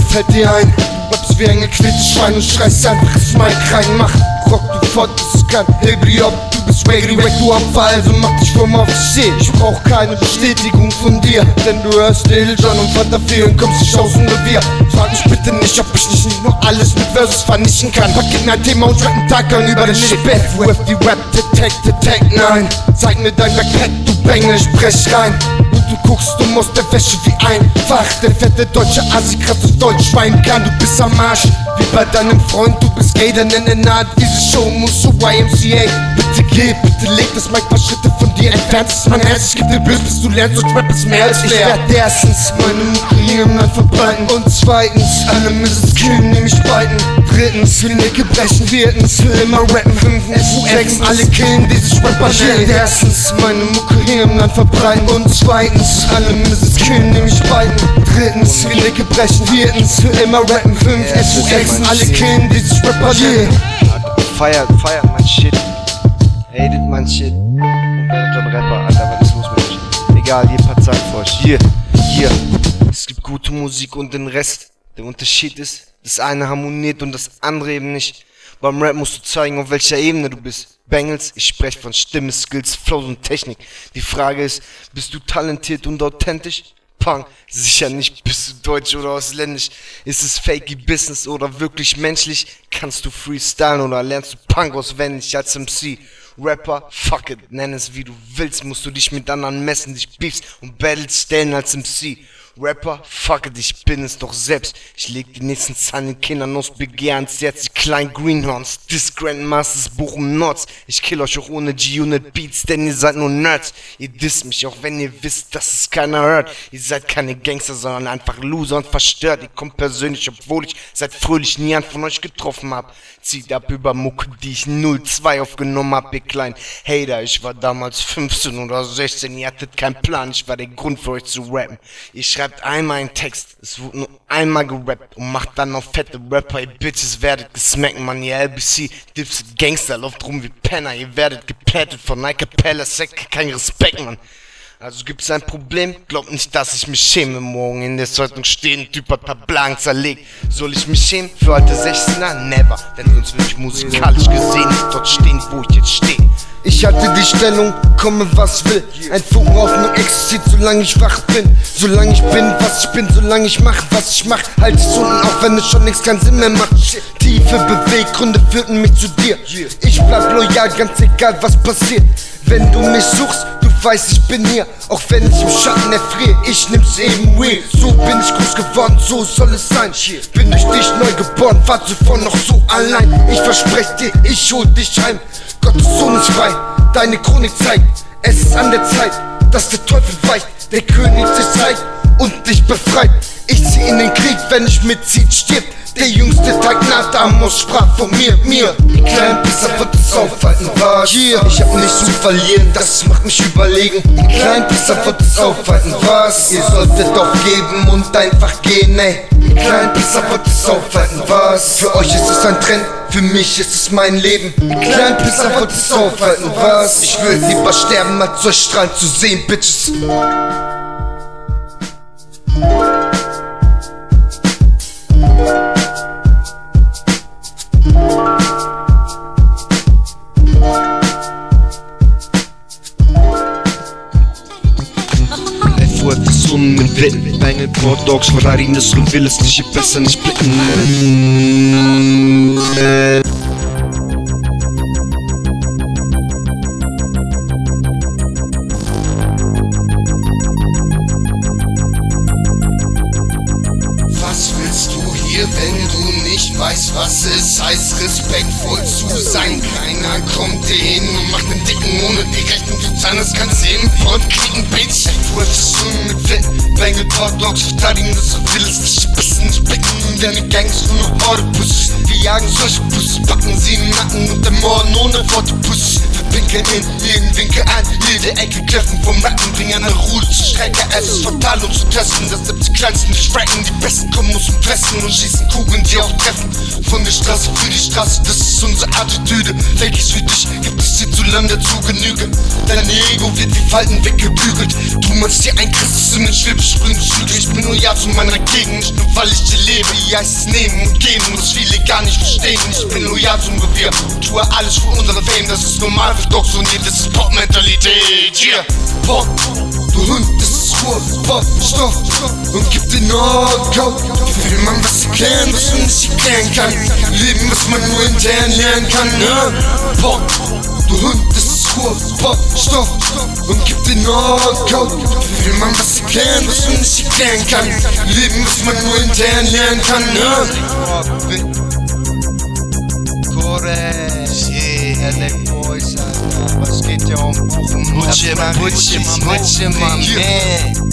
fällt dir ein? Rappst wie ein gequältes Schwein und schreist einfach ins Mic rein. Mach Rock, du fort, ist kein ob Du bist ready, weg, du Opfer, also mach dich vom auf See. Ich brauch keine Bestätigung von dir, denn du hörst Lil John und Fanta 4 und kommst nicht aus dem Revier. Frag mich bitte nicht, ob ich nicht, nur alles mit Versus vernichten kann. Pack in ein Thema und rap einen Tag lang über den Shit. With die Rap Detect, Detect, nein. Zeig mir dein Backpack, du Bengel, sprech rein. Du guckst um aus der Wäsche wie einfach. Der fette deutsche Asi krass das Deutsch schwein kann. Du bist am Arsch, wie bei deinem Freund. Du bist gay, dann nenne nahe diese Show muss zu YMCA. Bitte geh, bitte leg das Mic paar Schritte von dir entfernt. Das ist mein Herz, ich geb dir Böse, bis du lernst und Rap ist mehr als fair. Ich werd erstens meine Mucke hier im Land verbreiten. Und zweitens alle Mrs. Killen, nämlich beiden. Drittens will Nicke brechen. Viertens will immer rappen. Fünftens sechstens alle killen, die sich Rapper nennen. Erstens meine Mucke hier im Land verbreiten. Und zweitens alle Mrs. Killen, nämlich beiden. Drittens will Nicke brechen. Viertens will immer rappen. Fünftens sechstens alle killen, die sich Rapper nennen. Feiert, feiert mein Shit. Hatet mein Shit. Werdet dann Rapper, Alter, was ist los mit euch? Egal, hier paar Zeit für euch. Hier, hier. Es gibt gute Musik und den Rest. Der Unterschied ist, das eine harmoniert und das andere eben nicht. Beim Rap musst du zeigen, auf welcher Ebene du bist. Bengals, ich spreche von Stimme, Skills, Flows und Technik. Die Frage ist, bist du talentiert und authentisch? Punk, sicher nicht, bist du deutsch oder ausländisch? Ist es fakey Business oder wirklich menschlich? Kannst du freestylen oder lernst du Punk auswendig als MC? Rapper, fuck it, nenn es wie du willst, musst du dich mit anderen messen, dich beefst und Battles stellen als MC. Rapper, fuck it, ich bin es doch selbst. Ich leg die nächsten Zahlen Kindern aus Begehrens jetzt, die kleinen Greenhorns. Dis Grandmasters Bochum Nords. Ich kill euch auch ohne G-Unit Beats, denn ihr seid nur Nerds. Ihr disst mich, auch wenn ihr wisst, dass es keiner hört. Ihr seid keine Gangster, sondern einfach Loser und verstört. Ihr kommt persönlich, obwohl ich seit fröhlich nie einen von euch getroffen hab. Zieht ab über Mucke, die ich 02 aufgenommen hab, ihr kleinen Hater. Ich war damals 15 oder 16, ihr hattet keinen Plan, ich war der Grund für euch zu rappen. Ihr schreibt einmal einen Text, es wurde nur einmal gerappt und macht dann noch fette Rapper, ihr Bitches werdet gesmackt, man, ihr LBC, Dipset Gangster, läuft rum wie Penner, ihr werdet geplättet von Nike Capella, Sekt, kein Respekt, man. Also gibt's ein Problem? Glaub nicht, dass ich mich schäme. Morgen in der Zeitung stehen, Typ hat paar Blank zerlegt. Soll ich mich schämen für alte 16er? Never. Denn sonst will ich musikalisch gesehen nicht dort stehen, Ich halte die Stellung, komme was will. Ein Funken auf mir existiert, solange ich wach bin. Solange ich bin, was ich bin, solange ich mach, was ich mach. Halt es unten, auch wenn es schon nichts keinen Sinn mehr macht. Tiefe Beweggründe führten mich zu dir. Ich bleib loyal, ganz egal was passiert. Wenn du mich suchst, du weißt, ich bin hier. Auch wenn ich im Schatten erfriere, ich nimm's eben real. So bin ich groß geworden, so soll es sein. Bin durch dich neu geboren, war zuvor noch so allein. Ich verspreche dir, ich hol dich heim. Gottes Sohn ist frei, deine Chronik zeigt, es ist an der Zeit, dass der Teufel weicht, der König sich zeigt und dich befreit. Ich zieh in den Krieg, wenn ich mitzieht, stirbt. Der jüngste Tag naht, Amos sprach von mir, mir. Die kleinen Pisser wird es aufhalten, was? Hier, ich hab nichts zu verlieren, das macht mich überlegen. Die kleinen Pisser wird es aufhalten, was? Ihr solltet doch geben und einfach gehen, ey. Die kleinen Pisser wird es aufhalten, was? Für euch ist es ein Trend, für mich ist es mein Leben. Die kleinen Pisser wird es aufhalten, was? Ich will lieber sterben, als euch strahlen zu sehen, Bitches. FOF ist unentwitten. Bangel, Broad Dogs, Ferrari, Nissan, will es nicht besser nicht blicken. Was willst du hier, wenn du nicht weißt, was es heißt, respektvoll zu sein? Keiner kommt dir hin und macht den Dicken ohne die Rechnung zu zahlen. Das kannst du im Port kriegen, Bitch. Mit Bengel, Port Dogs, verteidigen das und will es nicht bissen, nicht blicken. Deine Gangs nur Horde Pussys. Wir jagen solche Pussys, packen sie im Nacken und ermorden ohne Worte Pussys. Wir pinkeln in jeden Winkel ein, jede Ecke kläffen vom Rappen, bringen eine Ruhe zu Strecke. Es ist fatal, um zu testen, dass selbst die Kleinsten nicht fracken. Die Besten kommen aus dem Fressen und schießen Kugeln, die auch treffen. Von der Straße für die Straße, das ist unsere Attitüde. Fakes für dich gibt es hierzulande zu Genüge. Dein Ego wird wie Falten weggebügelt. Du meinst dir ein Christus in den Schwebesprüngen Flügel. Ja zu meiner Gegend, nur weil ich dir lebe. Ja, es nehmen und geben, muss viele gar nicht verstehen. Ich bin loyal zum Revier, tue alles für unsere Fame. Das ist normal, wird doch so nie, das ist Pop-Mentalität. Yeah, Pop, du Hund, das ist Ruhe, Pop, Stoff und gib den Knockout. Will man was erklären, was man nicht erklären kann. Leben, was man nur intern lernen kann. Ne? Pop, du Hund, das Pop, Stoff und gib den Knockout. Will man was erklären, was man nicht erklären kann. Leben, was man nur intern lernen kann. Ne? Korrekt. Was geht ja um Buchen? Mutsche, Mutsche, Mutsche, man.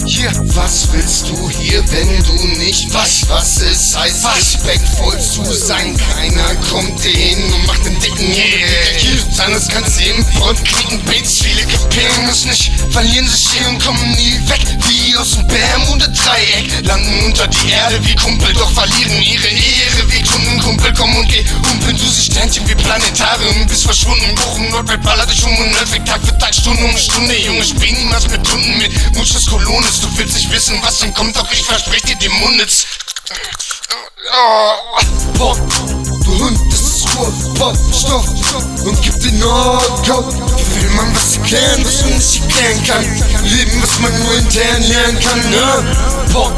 Hier, was willst du hier, wenn du nicht weißt, was es heißt, respektvoll zu sein? Keiner kommt dir hin und macht den dicken. Hier, anders kannst du im Front kriegen, Beats, viele kapieren es nicht, verlieren sich hier und kommen nie weg, wie aus dem Bermuda-Dreieck, landen unter die Erde wie Kumpel, doch verlieren ihre Planetarium, bist verschwunden, Bochum, Nordwelt, ballert dich um und Nerdweg, Tag für Tag, Stunde um Stunde, Junge, spiel niemals mit Hunden mit Muchas Colones, du willst nicht wissen, was denn kommt, doch ich versprech dir den Munditz. Pop, du Hund, das ist Ruhe, Pop, Stoff und gib den Knockout. Will man was erklären, was man nicht erklären kann. Leben, was man nur intern lernen kann. Ne? Pop,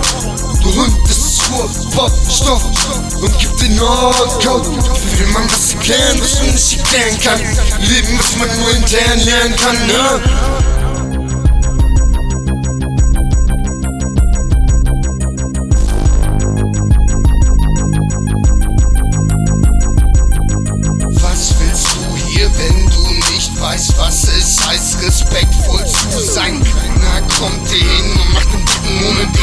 du Hund, das ist Ruhe, Pop, Stoff und gib den Knockout. Will man was erklären, was man nicht erklären kann. Leben, was man nur intern lernen kann. Ne? Was du hier, du es heißt, respektvoll zu sein? Keiner kommt dir hin und macht den dicken Mund